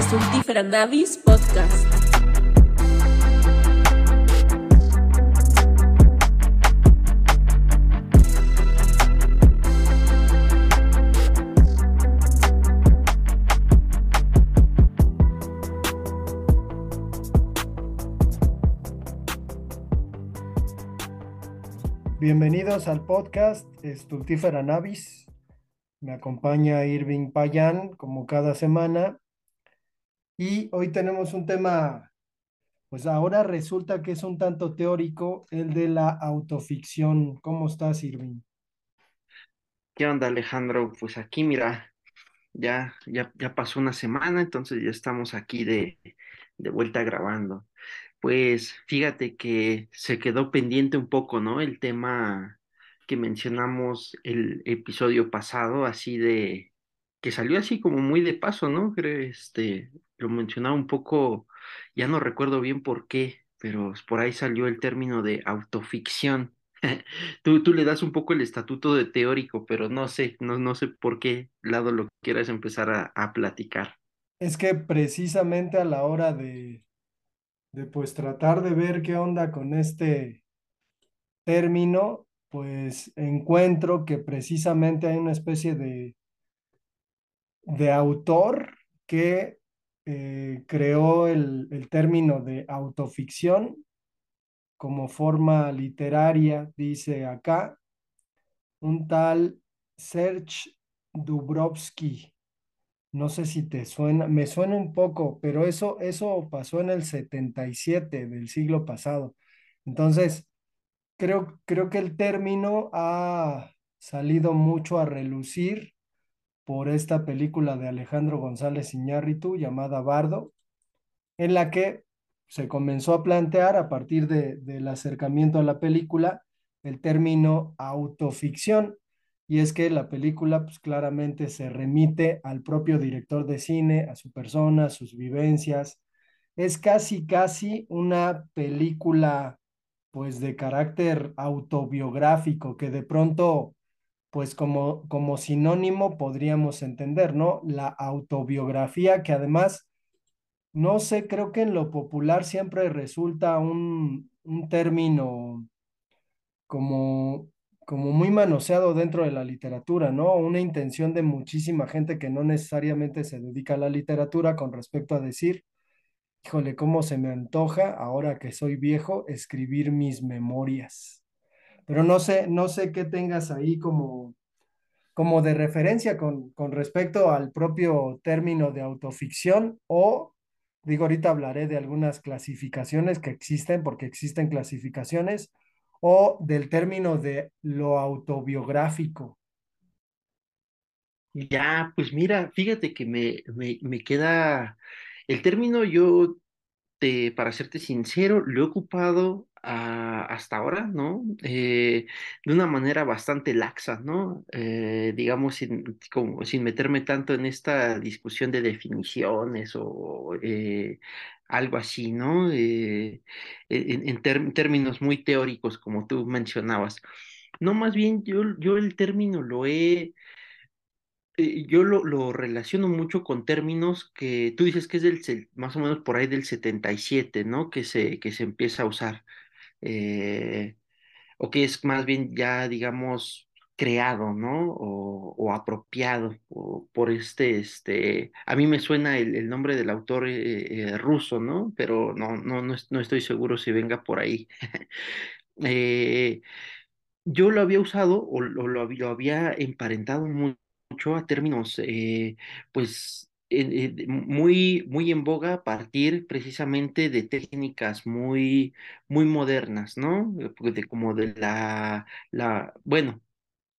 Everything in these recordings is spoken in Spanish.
Estultífera Navis Podcast. Bienvenidos al podcast Estultífera Navis. Me acompaña Irving Payán como cada semana. Y hoy tenemos un tema, pues ahora resulta que es un tanto teórico, el de la autoficción. ¿Cómo estás, Irving? ¿Qué onda, Alejandro? Pues aquí, mira, ya, ya, ya pasó una semana, entonces ya estamos aquí de, de vuelta grabando. Pues fíjate que se quedó pendiente un poco, ¿no? El tema que mencionamos el episodio pasado, así de, que salió así como muy de paso, ¿no? Este, lo mencionaba un poco, ya no recuerdo bien por qué, pero por ahí salió el término de autoficción. Tú, tú le das un poco el estatuto de teórico, pero no sé, no, no sé por qué lado lo quieras empezar a, a platicar. Es que precisamente a la hora de, de pues tratar de ver qué onda con este término, pues encuentro que precisamente hay una especie de, de autor que eh, creó el, el término de autoficción como forma literaria, dice acá, un tal Serge Dubrovsky. No sé si te suena, me suena un poco, pero eso, eso pasó en el 77 del siglo pasado. Entonces, creo, creo que el término ha salido mucho a relucir por esta película de Alejandro González Iñárritu llamada Bardo, en la que se comenzó a plantear a partir de, del acercamiento a la película el término autoficción. Y es que la película pues claramente se remite al propio director de cine, a su persona, a sus vivencias. Es casi, casi una película pues de carácter autobiográfico que de pronto pues como, como sinónimo podríamos entender, ¿no? La autobiografía que además, no sé, creo que en lo popular siempre resulta un, un término como, como muy manoseado dentro de la literatura, ¿no? Una intención de muchísima gente que no necesariamente se dedica a la literatura con respecto a decir, híjole, cómo se me antoja ahora que soy viejo escribir mis memorias. Pero no sé, no sé qué tengas ahí como como de referencia con, con respecto al propio término de autoficción o, digo, ahorita hablaré de algunas clasificaciones que existen, porque existen clasificaciones, o del término de lo autobiográfico. Ya, pues mira, fíjate que me, me, me queda el término yo te, para serte sincero, lo he ocupado ah, hasta ahora, ¿no? Eh, de una manera bastante laxa, ¿no? Eh, digamos, sin, como, sin meterme tanto en esta discusión de definiciones o eh, algo así, ¿no? Eh, en, en términos muy teóricos, como tú mencionabas. No, más bien yo, yo el término lo he yo lo, lo relaciono mucho con términos que tú dices que es del, más o menos por ahí del 77, ¿no? Que se, que se empieza a usar, eh, o que es más bien ya, digamos, creado, ¿no? O, o apropiado o por este, este, a mí me suena el, el nombre del autor eh, eh, ruso, ¿no? Pero no, no, no, no estoy seguro si venga por ahí. Yo lo había usado o lo, lo lo había emparentado mu- mucho a términos, pues, eh, de- muy, muy en boga a partir precisamente de técnicas muy, muy modernas, ¿no? Eh, pues, De, como de la, la, bueno,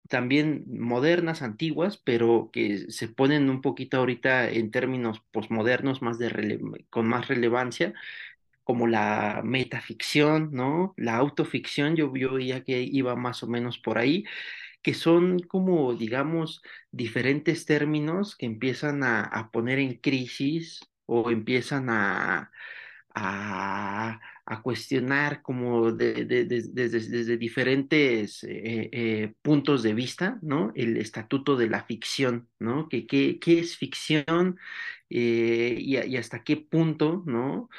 también modernas, antiguas, pero que se ponen un poquito ahorita en términos posmodernos, más de rele- con más relevancia como la metaficción, ¿no? La autoficción, yo, yo veía que iba más o menos por ahí, que son como, digamos, diferentes términos que empiezan a, a poner en crisis o empiezan a, a, a cuestionar como de- de- de- desde, diferentes eh, eh, puntos de vista, ¿no? El estatuto de la ficción, ¿no? ¿Qué, qué, qué es ficción? eh, y, y, hasta qué punto, ¿no?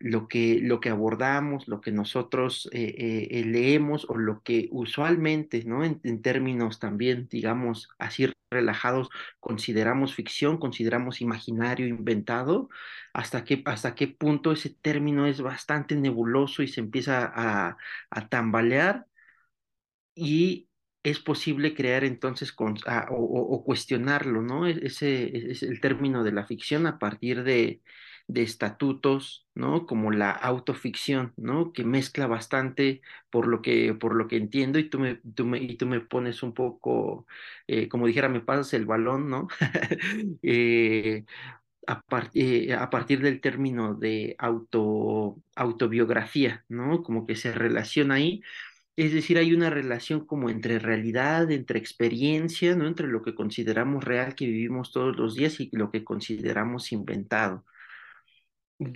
Lo que, lo que abordamos, lo que nosotros eh, eh, leemos o lo que usualmente, ¿no? En, términos también, digamos, así relajados, consideramos ficción, consideramos imaginario inventado, hasta qué, hasta qué punto ese término es bastante nebuloso y se empieza a, a tambalear y es posible crear entonces con, a, o, o, cuestionarlo, ¿no? E, ese es el término de la ficción a partir de, de estatutos, ¿no? Como la autoficción, ¿no? Que mezcla bastante por lo que, por lo que entiendo y tú me, tú me, y tú me pones un poco, eh, como dijera, me pasas el balón, ¿no? eh, a, eh, a, partir del término de auto, autobiografía, ¿no? Como que se relaciona ahí. Es decir, hay una relación como entre realidad, entre experiencia, ¿no? Entre lo que consideramos real que vivimos todos los días y lo que consideramos inventado.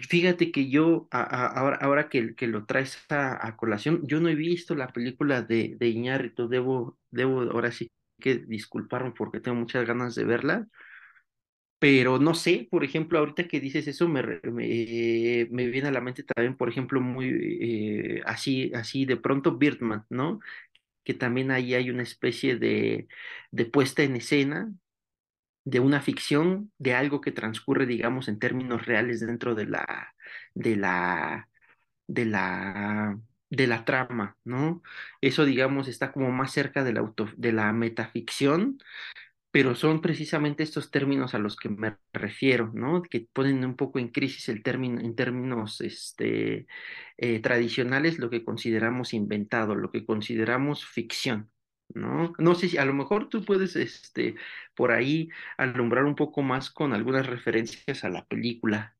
Fíjate que yo, ahora, ahora que, que, lo traes a, a, colación, yo no he visto la película de, de Iñárritu, debo, debo ahora sí que disculparme porque tengo muchas ganas de verla, pero no sé, por ejemplo, ahorita que dices eso, me, me, me viene a la mente también, por ejemplo, muy eh, así, así de pronto Birdman, ¿no? Que también ahí hay una especie de, de puesta en escena de una ficción, de algo que transcurre, digamos, en términos reales dentro de la, de la, de la, de la trama, ¿no? Eso, digamos, está como más cerca de la, auto, de la metaficción, pero son precisamente estos términos a los que me refiero, ¿no? Que ponen un poco en crisis el término, en términos este, eh, tradicionales, lo que consideramos inventado, lo que consideramos ficción. ¿No? No sé si a lo mejor tú puedes, este, por ahí alumbrar un poco más con algunas referencias a la película.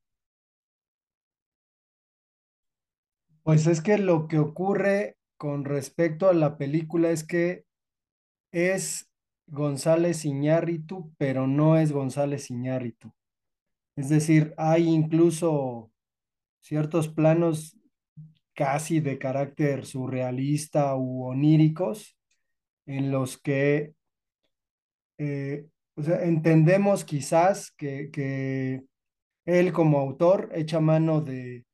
Pues es que lo que ocurre con respecto a la película es que es González Iñárritu, pero no es González Iñárritu. Es decir, hay incluso ciertos planos casi de carácter surrealista u oníricos en los que eh, o sea, entendemos quizás que, que, él como autor echa mano de,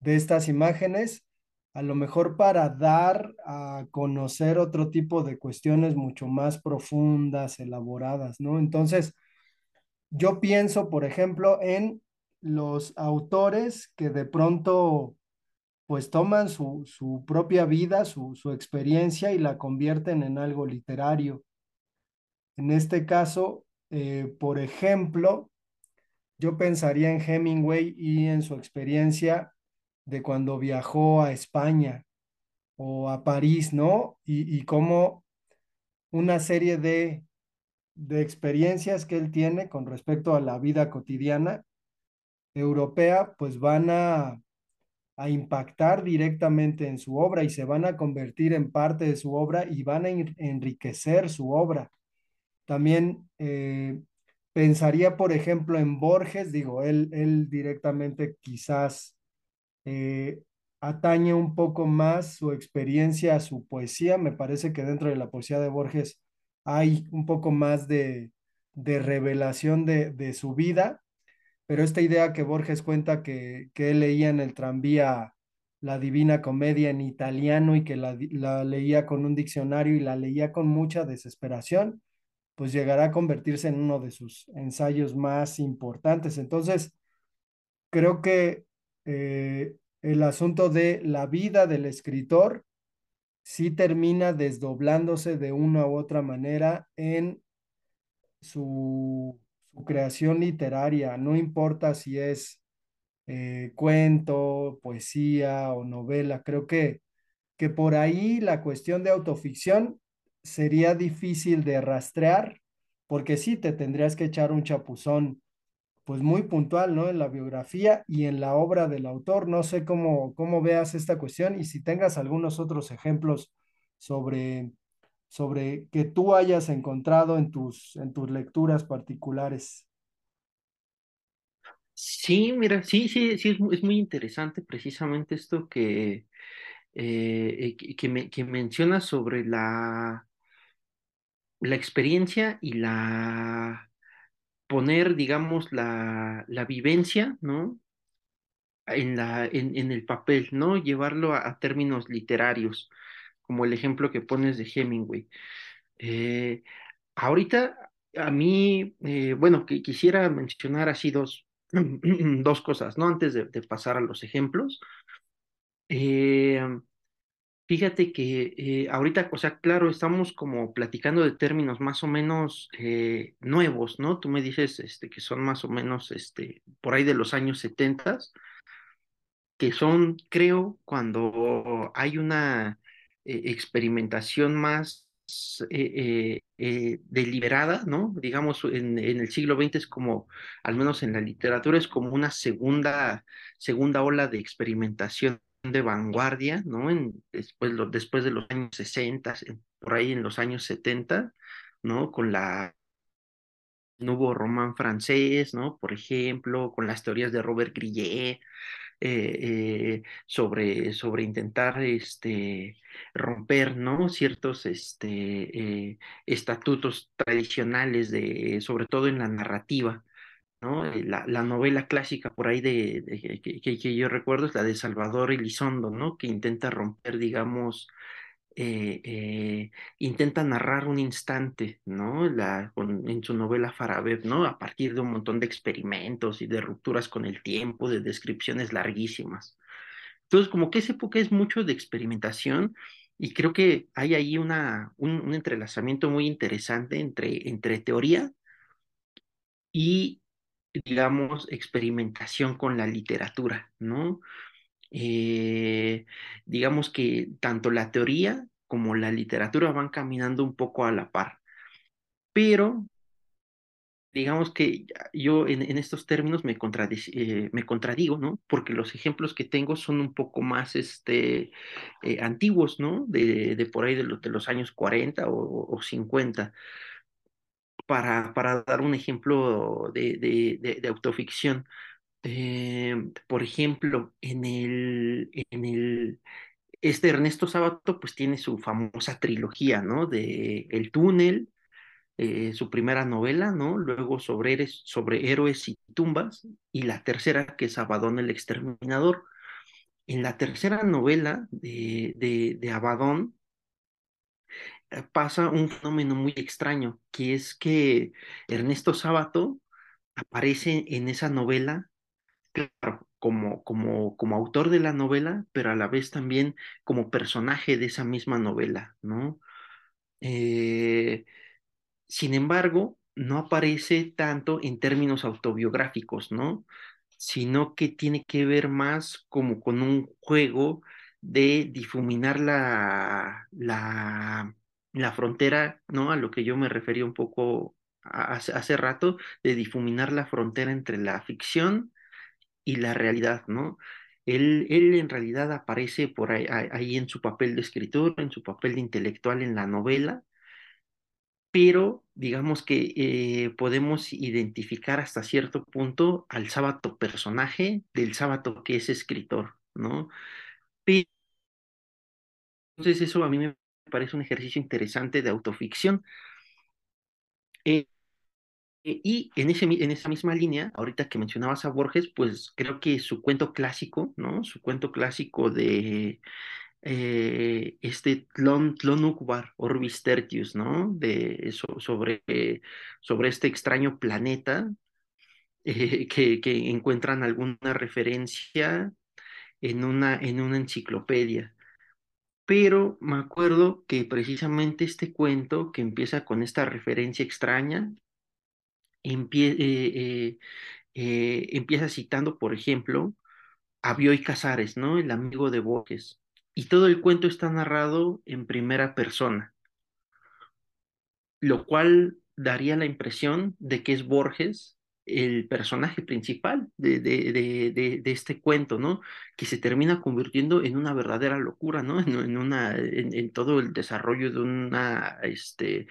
de estas imágenes, a lo mejor para dar a conocer otro tipo de cuestiones mucho más profundas, elaboradas, ¿no? Entonces, yo pienso, por ejemplo, en los autores que de pronto pues toman su, su propia vida, su, su, experiencia y la convierten en algo literario. En este caso, eh, por ejemplo, yo pensaría en Hemingway y en su experiencia de cuando viajó a España o a París, ¿no? Y, y cómo una serie de, de experiencias que él tiene con respecto a la vida cotidiana europea, pues van a a impactar directamente en su obra y se van a convertir en parte de su obra y van a enriquecer su obra. También eh, pensaría, por ejemplo, en Borges, digo, él, él directamente quizás eh, atañe un poco más su experiencia a su poesía. Me parece que dentro de la poesía de Borges hay un poco más de, de revelación de, de su vida pero esta idea que Borges cuenta que, que él leía en el tranvía la Divina Comedia en italiano y que la, la, leía con un diccionario y la leía con mucha desesperación, pues llegará a convertirse en uno de sus ensayos más importantes. Entonces, creo que eh, el asunto de la vida del escritor sí termina desdoblándose de una u otra manera en su su creación literaria, no importa si es eh, cuento, poesía o novela, creo que, que por ahí la cuestión de autoficción sería difícil de rastrear, porque sí te tendrías que echar un chapuzón pues muy puntual, ¿no? En la biografía y en la obra del autor. No sé cómo, cómo veas esta cuestión y si tengas algunos otros ejemplos sobre sobre que tú hayas encontrado en tus, en tus lecturas particulares. Sí, mira, sí, sí, sí, es, es muy interesante precisamente esto que, eh, que, que, que mencionas sobre la, la experiencia y la poner, digamos, la, la vivencia, ¿no? En, la, en, en, el papel, ¿no? Llevarlo a, términos literarios, como el ejemplo que pones de Hemingway. Eh, ahorita, a mí, eh, bueno, que quisiera mencionar así dos, dos cosas, ¿no? Antes de, pasar a los ejemplos. Eh, Fíjate que ahorita, o sea, claro, estamos como platicando de términos más o menos nuevos, ¿no? Tú me dices este, que son más o menos este, por ahí de los años 70, que son, creo, cuando hay una eh, experimentación más deliberada, ¿no? Digamos, en, el siglo XX es como, al menos en la literatura, es como una segunda, segunda ola de experimentación de vanguardia, ¿no? Después de los años 60, por ahí en los años 70, ¿no? Con la nuevo román francés, ¿no? Por ejemplo, con las teorías de Robert Grillet, eh, eh, sobre, sobre intentar este, romper, ¿no? Ciertos este, eh, estatutos tradicionales, de, sobre todo en la narrativa, ¿no? La, la, novela clásica por ahí de, que, que, yo recuerdo es la de Salvador Elizondo, ¿no? Que intenta romper, digamos, eh, eh, intenta narrar un instante, ¿no? En su novela Farabeb, ¿no? A partir de un montón de experimentos y de rupturas con el tiempo, de descripciones larguísimas. Entonces, como que esa época es mucho de experimentación y creo que hay ahí una, un, un entrelazamiento muy interesante entre, entre teoría y digamos, experimentación con la literatura, ¿no? Eh, digamos que tanto la teoría como la literatura van caminando un poco a la par, pero digamos que yo en, en estos términos me, eh, me, contradigo, ¿no? Porque los ejemplos que tengo son un poco más este, eh, antiguos, ¿no? De, de, por ahí de, lo, de, los años 40 o, o 50 para, para dar un ejemplo de, de autoficción. Eh, por ejemplo, en el, en el, este Ernesto Sábato pues tiene su famosa trilogía, ¿no? De El túnel, eh, su primera novela, ¿no? Luego sobre, sobre héroes y tumbas, y la tercera que es Abadón el exterminador. En la tercera novela de, de, de Abadón, pasa un fenómeno muy extraño, que es que Ernesto Sábato aparece en esa novela, claro, como, como, como autor de la novela, pero a la vez también como personaje de esa misma novela, ¿no? Eh, sin embargo, no aparece tanto en términos autobiográficos, ¿no? Sino que tiene que ver más como con un juego de difuminar la, la, la frontera, ¿no? A lo que yo me refería un poco hace, hace rato, de difuminar la frontera entre la ficción y la realidad, ¿no? Él, él en realidad aparece por ahí, ahí, en su papel de escritor, en su papel de intelectual en la novela, pero digamos que eh, podemos identificar hasta cierto punto al sábado personaje del sábado que es escritor, ¿no? Entonces eso a mí me parece un ejercicio interesante de autoficción. Eh, y en, ese, en esa misma línea, ahorita que mencionabas a Borges, pues creo que su cuento clásico, ¿no? Su cuento clásico de eh, este Tlon, Tlonukbar, Orbis Tertius, ¿no? De, so, sobre, sobre este extraño planeta eh, que, que encuentran alguna referencia en una, en una enciclopedia pero me acuerdo que precisamente este cuento que empieza con esta referencia extraña, eh, eh, eh, empieza citando, por ejemplo, a Bioy Casares, ¿no? El amigo de Borges. Y todo el cuento está narrado en primera persona, lo cual daría la impresión de que es Borges el personaje principal de, de, de, este cuento, ¿no? Que se termina convirtiendo en una verdadera locura, ¿no? En, en, en, todo el desarrollo de una, este,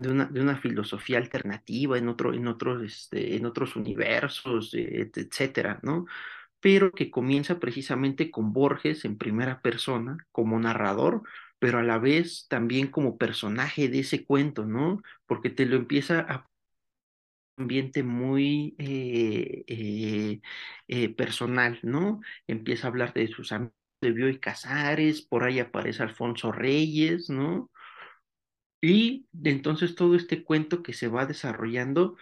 de una, de una filosofía alternativa en, otro, en, otros, este, en otros universos, etcétera, ¿no? Pero que comienza precisamente con Borges en primera persona, como narrador, pero a la vez también como personaje de ese cuento, ¿no? Porque te lo empieza a ambiente muy eh, eh, eh, personal, ¿no? Empieza a hablar de sus amigos de Bioy Casares, por ahí aparece Alfonso Reyes, ¿no? Y entonces todo este cuento que se va desarrollando,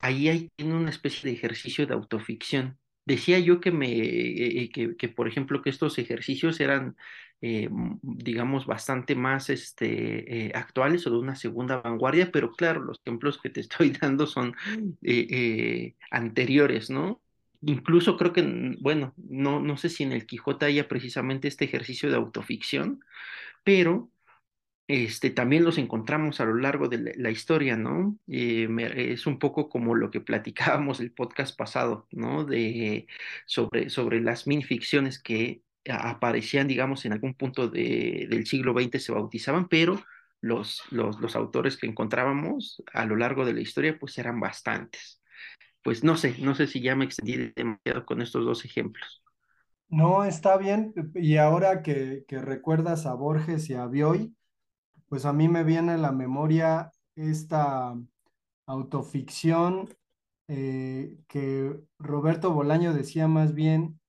ahí hay tiene una especie de ejercicio de autoficción. Decía yo que me, eh, que, que, por ejemplo, que estos ejercicios eran, eh, digamos, bastante más este, eh, actuales o de una segunda vanguardia, pero claro, los ejemplos que te estoy dando son eh, eh, anteriores, ¿no? Incluso creo que, bueno, no, no sé si en el Quijote haya precisamente este ejercicio de autoficción, pero este, también los encontramos a lo largo de la, historia, ¿no? Eh, es un poco como lo que platicábamos el podcast pasado, ¿no? De, sobre, sobre las minificciones que aparecían, digamos, en algún punto de- del siglo XX se bautizaban, pero los, los, los autores que encontrábamos a lo largo de la historia, pues eran bastantes. Pues no sé, no sé si ya me extendí demasiado con estos dos ejemplos. No, está bien. Y ahora que, que recuerdas a Borges y a Bioy, pues a mí me viene a la memoria esta autoficción eh, que Roberto Bolaño decía más bien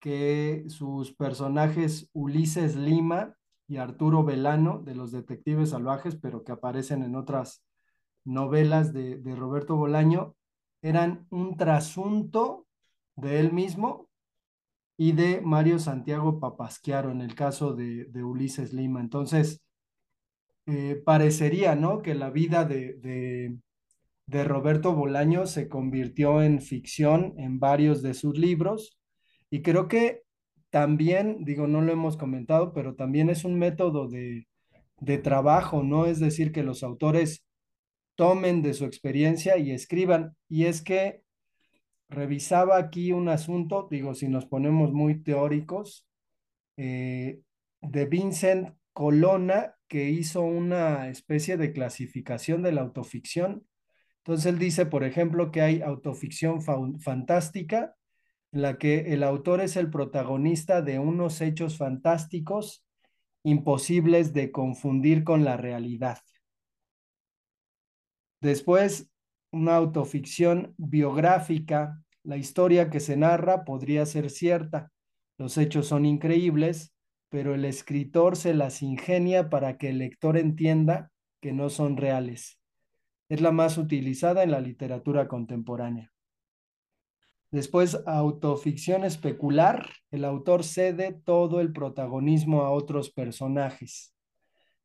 que sus personajes Ulises Lima y Arturo Velano de los Detectives Salvajes, pero que aparecen en otras novelas de, Roberto Bolaño, eran un trasunto de él mismo y de Mario Santiago Papasquiaro en el caso de Ulises Lima. Entonces, eh, parecería, ¿no? Que la vida de, de, Roberto Bolaño se convirtió en ficción en varios de sus libros y creo que también, digo, no lo hemos comentado, pero también es un método de, de trabajo, ¿no? Es decir, que los autores tomen de su experiencia y escriban. Y es que revisaba aquí un asunto, digo, si nos ponemos muy teóricos, eh, de Vincent Colonna, que hizo una especie de clasificación de la autoficción. Entonces él dice, por ejemplo, que hay autoficción fa fantástica, en la que el autor es el protagonista de unos hechos fantásticos imposibles de confundir con la realidad. Después, una autoficción biográfica. La historia que se narra podría ser cierta. Los hechos son increíbles, pero el escritor se las ingenia para que el lector entienda que no son reales. Es la más utilizada en la literatura contemporánea. Después, autoficción especular. El autor cede todo el protagonismo a otros personajes.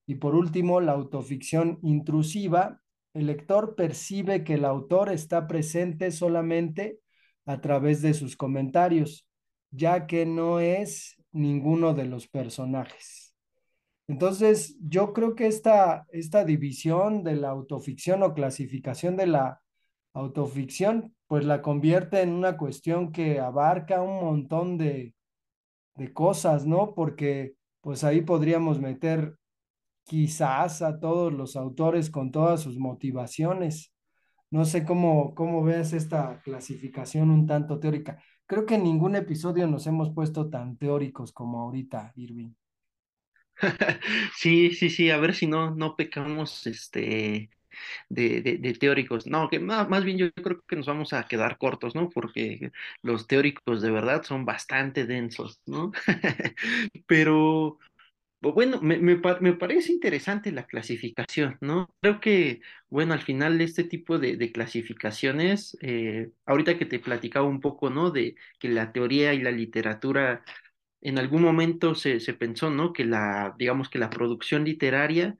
Y por último, la autoficción intrusiva. El lector percibe que el autor está presente solamente a través de sus comentarios, ya que no es ninguno de los personajes. Entonces, yo creo que esta, esta división de la autoficción o clasificación de la autoficción, pues la convierte en una cuestión que abarca un montón de, de cosas, ¿no? Porque pues ahí podríamos meter quizás a todos los autores con todas sus motivaciones. No sé cómo, cómo ves esta clasificación un tanto teórica. Creo que en ningún episodio nos hemos puesto tan teóricos como ahorita, Irving. Sí, sí, sí, a ver si no, no pecamos este, de, de, de teóricos. No, que más, más bien yo creo que nos vamos a quedar cortos, ¿no? Porque los teóricos de verdad son bastante densos, ¿no? Pero bueno, me, me, me parece interesante la clasificación, ¿no? Creo que, bueno, al final este tipo de, de clasificaciones, eh, ahorita que te platicaba un poco, ¿no? De que la teoría y la literatura en algún momento se, se pensó, ¿no? Que la, digamos que la producción literaria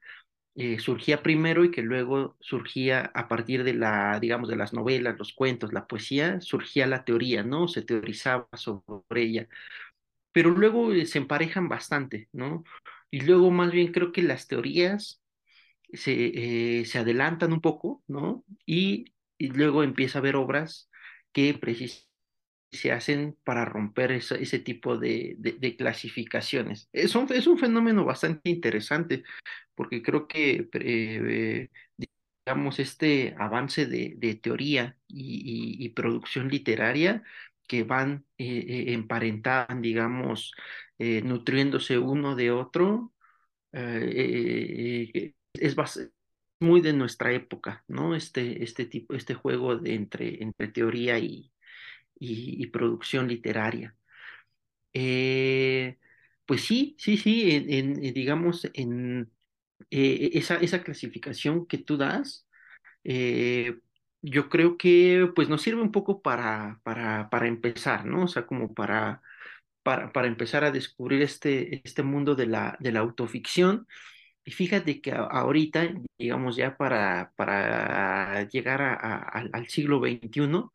eh, surgía primero y que luego surgía a partir de la, digamos, de las novelas, los cuentos, la poesía, surgía la teoría, ¿no? Se teorizaba sobre ella, pero luego eh, se emparejan bastante, ¿no? Y luego más bien creo que las teorías se, eh, se adelantan un poco, ¿no? Y, y luego empieza a haber obras que precisamente se hacen para romper ese, ese tipo de, de, clasificaciones. Es un, es un fenómeno bastante interesante porque creo que, eh, digamos, este avance de, de teoría y, y- producción literaria que van eh, eh, digamos, eh, nutriéndose uno de otro, eh, eh, es muy de nuestra época, ¿no? Este, este tipo, este juego de entre, entre teoría y, y, producción literaria. Pues sí, sí, sí, en, digamos, en esa, esa clasificación que tú das, yo creo que pues nos sirve un poco para, para, para empezar, ¿no? O sea, como para, para, para empezar a descubrir este, este mundo de la, de la autoficción. Y fíjate que ahorita, digamos ya para, para llegar al siglo XXI,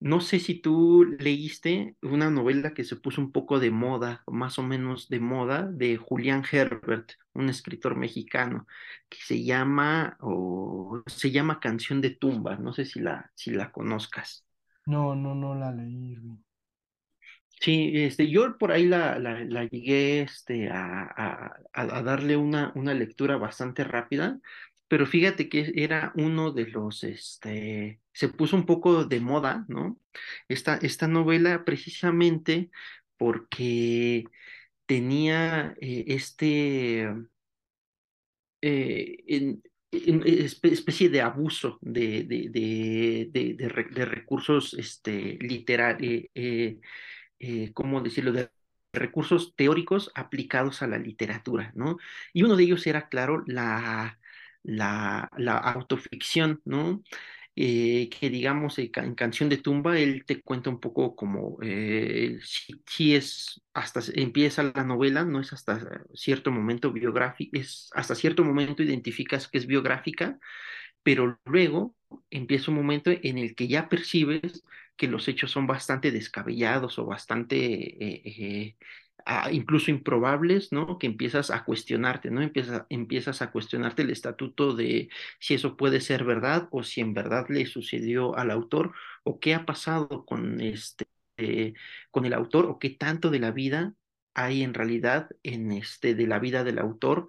no sé si tú leíste una novela que se puso un poco de moda, más o menos de moda, de Julián Herbert, un escritor mexicano, que se llama, o se llama Canción de Tumba. No sé si la, si la conozcas. No, no, no la leí. Sí, este, yo por ahí la, la, llegué este, a, a, darle una, una lectura bastante rápida, pero fíjate que era uno de los, este, se puso un poco de moda, ¿no? Esta, esta novela precisamente porque tenía eh, este, eh, en, especie de abuso de, de, de, de recursos este, literarios, eh, ¿cómo decirlo?, de recursos teóricos aplicados a la literatura, ¿no? Y uno de ellos era, claro, la la, la autoficción, ¿no? Eh, que digamos en Canción de Tumba, él te cuenta un poco como eh, si, es hasta empieza la novela, no es hasta cierto momento biográfico, es hasta cierto momento identificas que es biográfica, pero luego empieza un momento en el que ya percibes que los hechos son bastante descabellados o bastante eh, incluso improbables, ¿no? Que empiezas a cuestionarte, ¿no? Empiezas, empiezas a cuestionarte el estatuto de si eso puede ser verdad o si en verdad le sucedió al autor o qué ha pasado con este, con el autor o qué tanto de la vida hay en realidad en este, de la vida del autor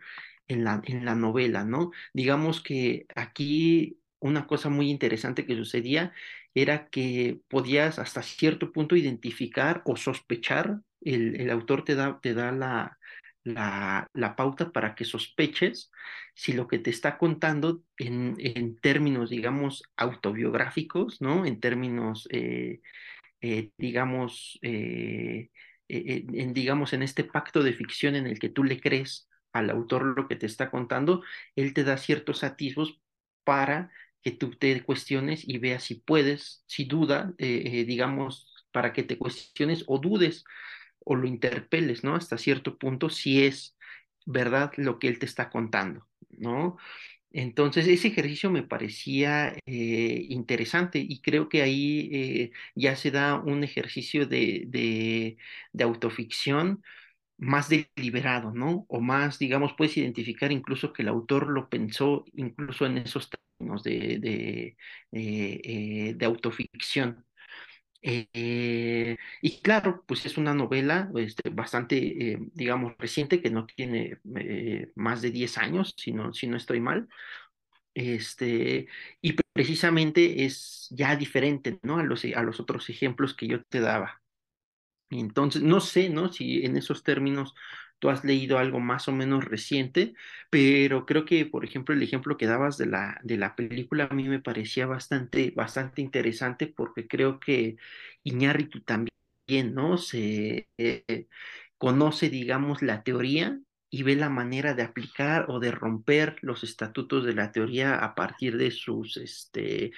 en la, en la novela, ¿no? Digamos que aquí una cosa muy interesante que sucedía era que podías hasta cierto punto identificar o sospechar el, autor te da, te da la, la, pauta para que sospeches si lo que te está contando en, en términos, digamos, autobiográficos, ¿no? En términos, eh, eh, digamos, eh, en, digamos, en este pacto de ficción en el que tú le crees al autor lo que te está contando, él te da ciertos atisbos para que tú te cuestiones y veas si puedes, si duda, digamos, para que te cuestiones o dudes o lo interpeles, ¿no? Hasta cierto punto, si es verdad lo que él te está contando, ¿no? Entonces, ese ejercicio me parecía eh, interesante y creo que ahí eh, ya se da un ejercicio de, de, de, autoficción más deliberado, ¿no? O más, digamos, puedes identificar incluso que el autor lo pensó incluso en esos de, de, eh, de autoficción. Eh, y claro, pues es una novela este, bastante, eh, digamos, reciente, que no tiene eh, más de 10 años, si no, si no estoy mal. Este, y precisamente es ya diferente, ¿no? A los, a los otros ejemplos que yo te daba. Entonces, no sé, ¿no? Si en esos términos tú has leído algo más o menos reciente, pero creo que, por ejemplo, el ejemplo que dabas de la, de la película a mí me parecía bastante, bastante interesante porque creo que Iñárritu también, ¿no? Se eh, conoce, digamos, la teoría y ve la manera de aplicar o de romper los estatutos de la teoría a partir de sus, este,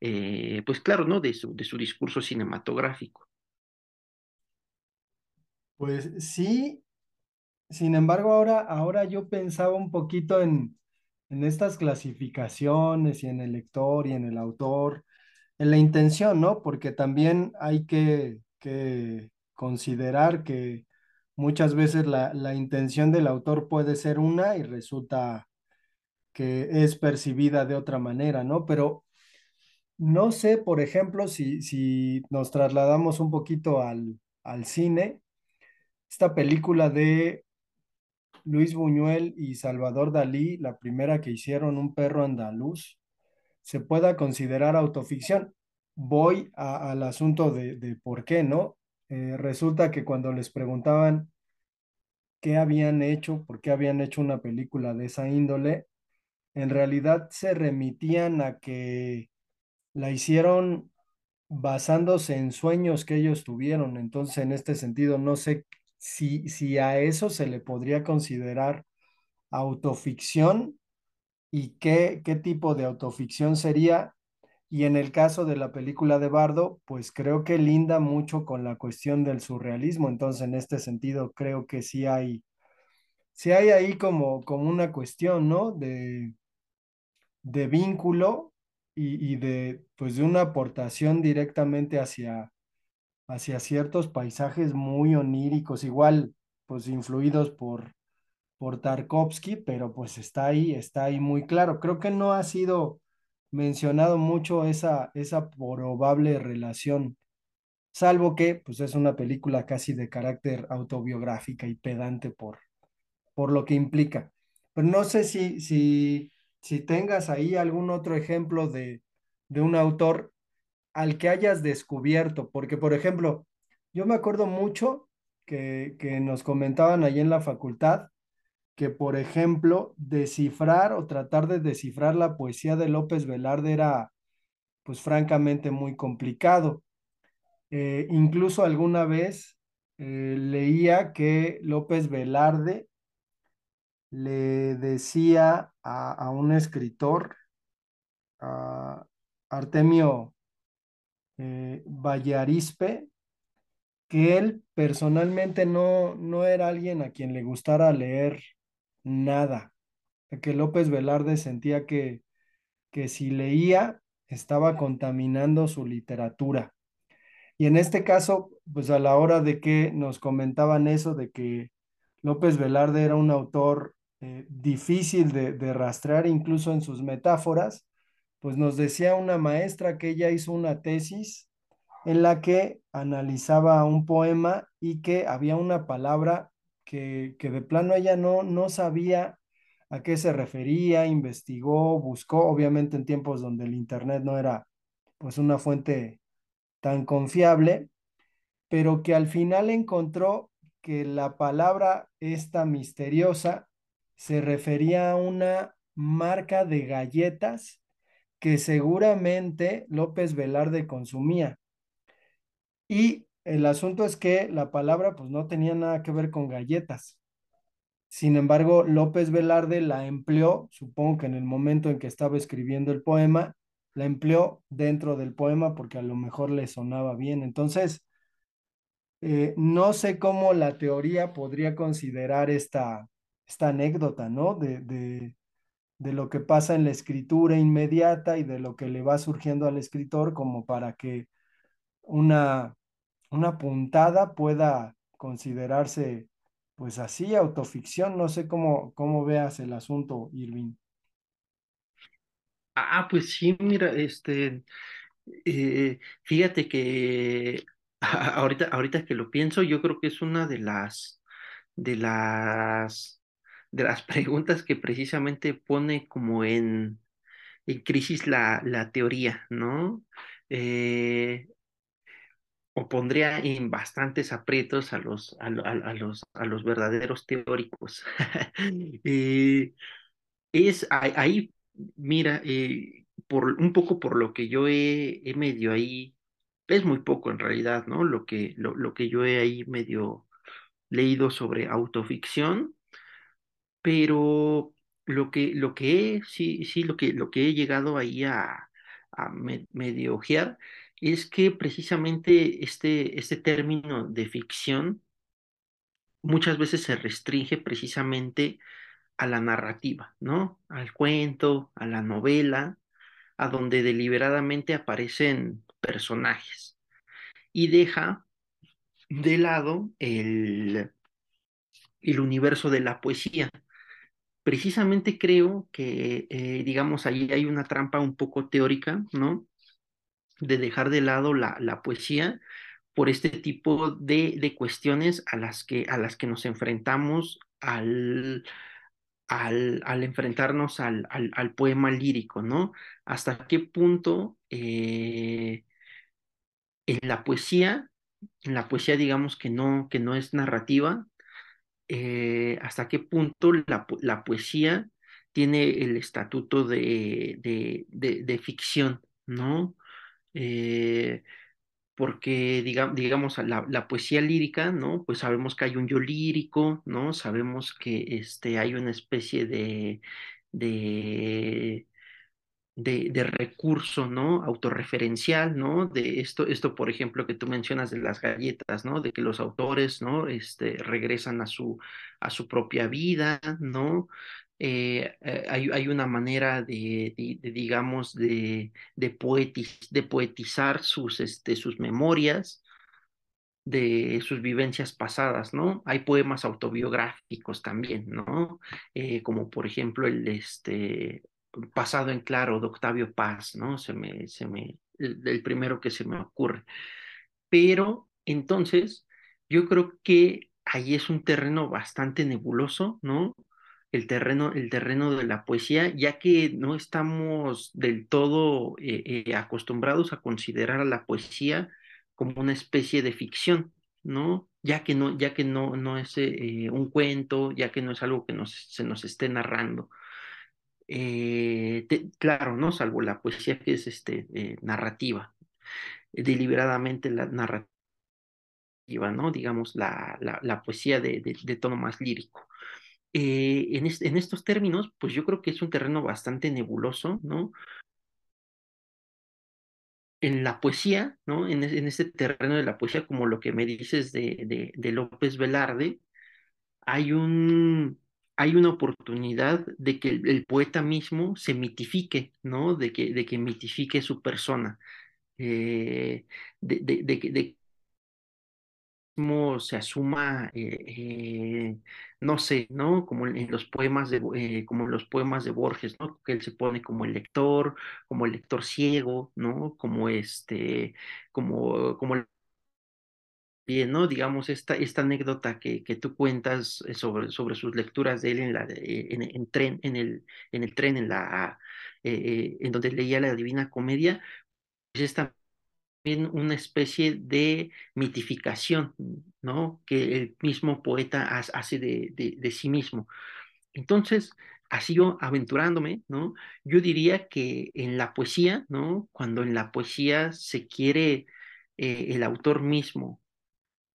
eh, pues claro, ¿no? De su, de su discurso cinematográfico. Pues sí, sin embargo, ahora, ahora yo pensaba un poquito en, en estas clasificaciones y en el lector y en el autor, en la intención, ¿no? Porque también hay que, que considerar que muchas veces la, la intención del autor puede ser una y resulta que es percibida de otra manera, ¿no? Pero no sé, por ejemplo, si, si nos trasladamos un poquito al, al cine, esta película de Luis Buñuel y Salvador Dalí, la primera que hicieron, Un perro andaluz, se pueda considerar autoficción. Voy al asunto de, por qué, ¿no? Eh, resulta que cuando les preguntaban qué habían hecho, por qué habían hecho una película de esa índole, en realidad se remitían a que la hicieron basándose en sueños que ellos tuvieron. Entonces, en este sentido, no sé si, si a eso se le podría considerar autoficción y qué, qué tipo de autoficción sería. Y en el caso de la película de Bardo, pues creo que linda mucho con la cuestión del surrealismo. Entonces, en este sentido, creo que sí hay, sí hay ahí como, como una cuestión, ¿no? De, de vínculo y, y de, pues, de una aportación directamente hacia, hacia ciertos paisajes muy oníricos, igual, pues, influidos por, por Tarkovsky, pero pues está ahí, está ahí muy claro. Creo que no ha sido mencionado mucho esa, esa probable relación, salvo que pues es una película casi de carácter autobiográfica y pedante por, por lo que implica. Pero no sé si, si, si tengas ahí algún otro ejemplo de, de un autor al que hayas descubierto, porque por ejemplo, yo me acuerdo mucho que, que nos comentaban ahí en la facultad que, por ejemplo, descifrar o tratar de descifrar la poesía de López Velarde era, pues francamente, muy complicado. Eh, incluso alguna vez eh, leía que López Velarde le decía a, a un escritor, a Artemio eh, Vallarispe, que él personalmente no, no era alguien a quien le gustara leer nada, que López Velarde sentía que, que si leía estaba contaminando su literatura. Y en este caso, pues a la hora de que nos comentaban eso, de que López Velarde era un autor eh, difícil de, de rastrear incluso en sus metáforas, pues nos decía una maestra que ella hizo una tesis en la que analizaba un poema y que había una palabra que, que de plano ella no, no sabía a qué se refería, investigó, buscó, obviamente en tiempos donde el Internet no era pues una fuente tan confiable, pero que al final encontró que la palabra esta misteriosa se refería a una marca de galletas que seguramente López Velarde consumía. Y el asunto es que la palabra pues no tenía nada que ver con galletas. Sin embargo, López Velarde la empleó, supongo que en el momento en que estaba escribiendo el poema, la empleó dentro del poema porque a lo mejor le sonaba bien. Entonces, eh, no sé cómo la teoría podría considerar esta, esta anécdota, ¿no? De, de, de lo que pasa en la escritura inmediata y de lo que le va surgiendo al escritor como para que una, una puntada pueda considerarse pues así, autoficción. No sé cómo, cómo veas el asunto, Irving. Ah, pues sí, mira, este, eh, fíjate que ahorita, ahorita que lo pienso, yo creo que es una de las, de las, de las preguntas que precisamente pone como en, en crisis la, la teoría, ¿no? Eh, o pondría en bastantes aprietos a los, a, a- a los, a los verdaderos teóricos. Eh, es ahí, mira, eh, por un poco por lo que yo he, he medio ahí, es muy poco en realidad, ¿no? Lo que, lo, lo que yo he ahí medio leído sobre autoficción, pero lo que, lo que he, sí, sí, lo que, lo que he llegado ahí a, a me- medio ojear es que precisamente este, este término de ficción muchas veces se restringe precisamente a la narrativa, ¿no? Al cuento, a la novela, a donde deliberadamente aparecen personajes y deja de lado el, el universo de la poesía. Precisamente creo que, eh, digamos, ahí hay una trampa un poco teórica, ¿no? De dejar de lado la, la poesía por este tipo de, de cuestiones a las que, a las que nos enfrentamos al, al, al enfrentarnos al, al, poema lírico, ¿no? Hasta qué punto eh, en la poesía, en la poesía digamos que no, que no es narrativa, eh, hasta qué punto la, la poesía tiene el estatuto de, de, de, ficción, ¿no? Eh, porque digamos, digamos la, la, poesía lírica, ¿no? Pues sabemos que hay un yo lírico, ¿no? Sabemos que este, hay una especie de, de, de, recurso, ¿no? Autorreferencial, ¿no? De esto, esto, por ejemplo, que tú mencionas de las galletas, ¿no? De que los autores, ¿no? Este, regresan a su, a su propia vida, ¿no? Eh, eh, hay, hay, una manera de, de, de digamos, de, poetiz, de poetizar sus, este, sus memorias, de sus vivencias pasadas, ¿no? Hay poemas autobiográficos también, ¿no? Eh, como por ejemplo el este Pasado en Claro de Octavio Paz, ¿no? Se me, se me, el, primero que se me ocurre. Pero entonces, yo creo que ahí es un terreno bastante nebuloso, ¿no? El terreno, el terreno de la poesía, ya que no estamos del todo eh, eh, acostumbrados a considerar a la poesía como una especie de ficción, ¿no? Ya que no, ya que no, no es eh, un cuento, ya que no es algo que nos, se nos esté narrando. Eh, claro, ¿no? Salvo la poesía que es este, eh, narrativa, deliberadamente la narrativa, ¿no? Digamos, la, la, poesía de, de, tono más lírico. Eh, en, es, en, estos términos, pues yo creo que es un terreno bastante nebuloso, ¿no? En la poesía, ¿no? En, en este terreno de la poesía, como lo que me dices de, de López Velarde, hay un, hay una oportunidad de que el, poeta mismo se mitifique, ¿no? De que, de que mitifique su persona, eh, de, de, de, de se asuma, eh, eh, no sé, ¿no? Como en los poemas de, como los poemas de Borges, ¿no? Que él se pone como el lector, como el lector ciego, ¿no? Como este, como, como el bien, ¿no? Digamos, esta, esta anécdota que, que tú cuentas sobre, sobre sus lecturas de él en, la, en, en tren, en, el, en el tren, en, la, eh, en donde leía la Divina Comedia, pues es también una especie de mitificación, ¿no? Que el mismo poeta hace de, de, sí mismo. Entonces, así yo aventurándome, ¿no? Yo diría que en la poesía, ¿no? Cuando en la poesía se quiere eh, el autor mismo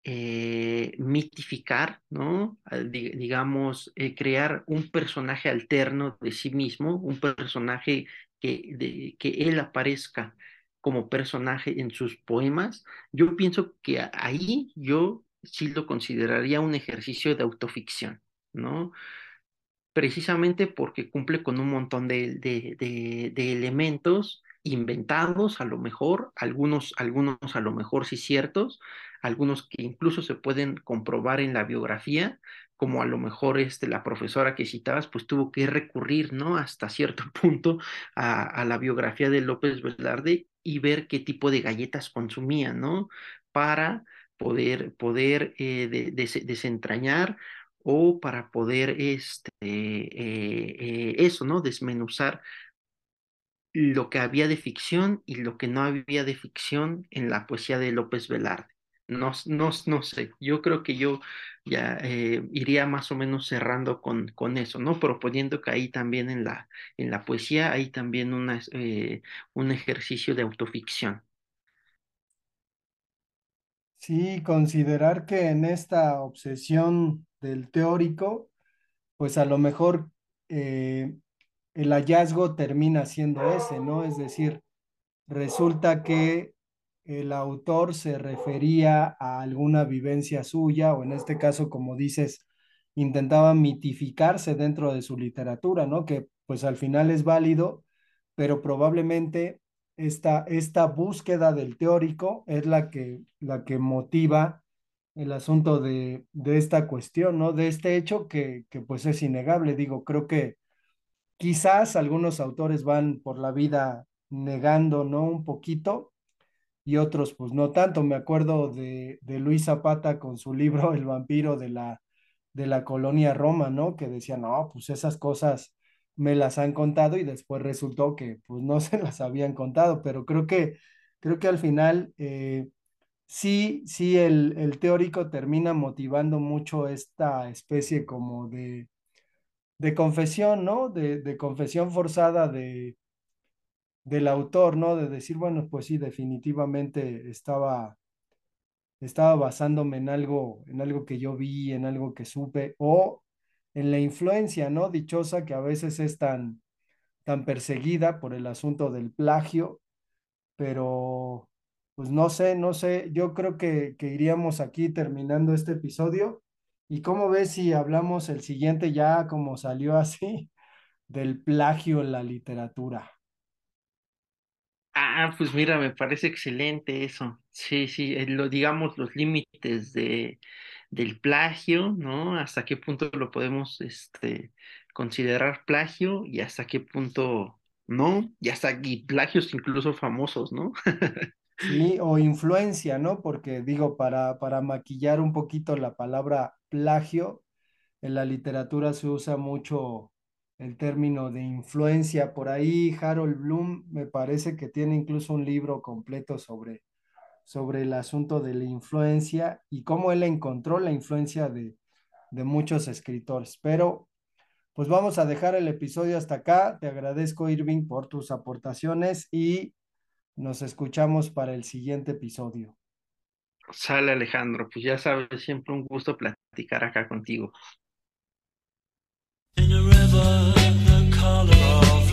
eh, mitificar, ¿no? digamos, eh, crear un personaje alterno de sí mismo, un personaje que, que él aparezca como personaje en sus poemas, yo pienso que ahí yo sí lo consideraría un ejercicio de autoficción, ¿no? Precisamente porque cumple con un montón de, de, de, de elementos inventados, a lo mejor, algunos, algunos a lo mejor sí ciertos, algunos que incluso se pueden comprobar en la biografía, como a lo mejor este, la profesora que citabas, pues tuvo que recurrir, ¿no? Hasta cierto punto a, la biografía de López Velarde y ver qué tipo de galletas consumía, ¿no? Para poder, poder eh, de, de, desentrañar o para poder, este, eh, eh, eso, ¿no? Desmenuzar lo que había de ficción y lo que no había de ficción en la poesía de López Velarde. No, no, no sé, yo creo que yo ya eh, iría más o menos cerrando con, con eso, ¿no? Proponiendo que ahí también en la, en la poesía hay también una, eh, un ejercicio de autoficción. Sí, considerar que en esta obsesión del teórico, pues a lo mejor eh, el hallazgo termina siendo ese, ¿no? Es decir, resulta que el autor se refería a alguna vivencia suya, o en este caso, como dices, intentaba mitificarse dentro de su literatura, ¿no? Que pues al final es válido, pero probablemente esta, esta búsqueda del teórico es la que, la que motiva el asunto de, de esta cuestión, ¿no? De este hecho que, que pues es innegable. Digo, creo que quizás algunos autores van por la vida negando, ¿no? Un poquito y otros pues no tanto. Me acuerdo de, de Luis Zapata con su libro El vampiro de la, de la colonia Roma, ¿no? Que decía, no, pues esas cosas me las han contado y después resultó que pues no se las habían contado, pero creo que, creo que al final eh, sí, sí el, el teórico termina motivando mucho esta especie como de de confesión, ¿no? De, de confesión forzada de, del autor, ¿no? De decir, bueno, pues sí, definitivamente estaba, estaba basándome en algo, en algo que yo vi, en algo que supe, o en la influencia, ¿no? Dichosa que a veces es tan, tan perseguida por el asunto del plagio, pero pues no sé, no sé, yo creo que, que iríamos aquí terminando este episodio. ¿Y cómo ves si hablamos el siguiente ya como salió así del plagio en la literatura? Ah, pues mira, me parece excelente eso. Sí, sí, eh, lo, digamos los límites de, del plagio, ¿no? Hasta qué punto lo podemos este, considerar plagio y hasta qué punto no, y hasta y plagios incluso famosos, ¿no? Sí, o influencia, ¿no? Porque digo, para, para maquillar un poquito la palabra plagio, en la literatura se usa mucho el término de influencia. Por ahí Harold Bloom me parece que tiene incluso un libro completo sobre, sobre el asunto de la influencia y cómo él encontró la influencia de, de muchos escritores. Pero pues vamos a dejar el episodio hasta acá. Te agradezco, Irving, por tus aportaciones y nos escuchamos para el siguiente episodio. Sale Alejandro, pues ya sabes, siempre un gusto platicar acá contigo. In over the color of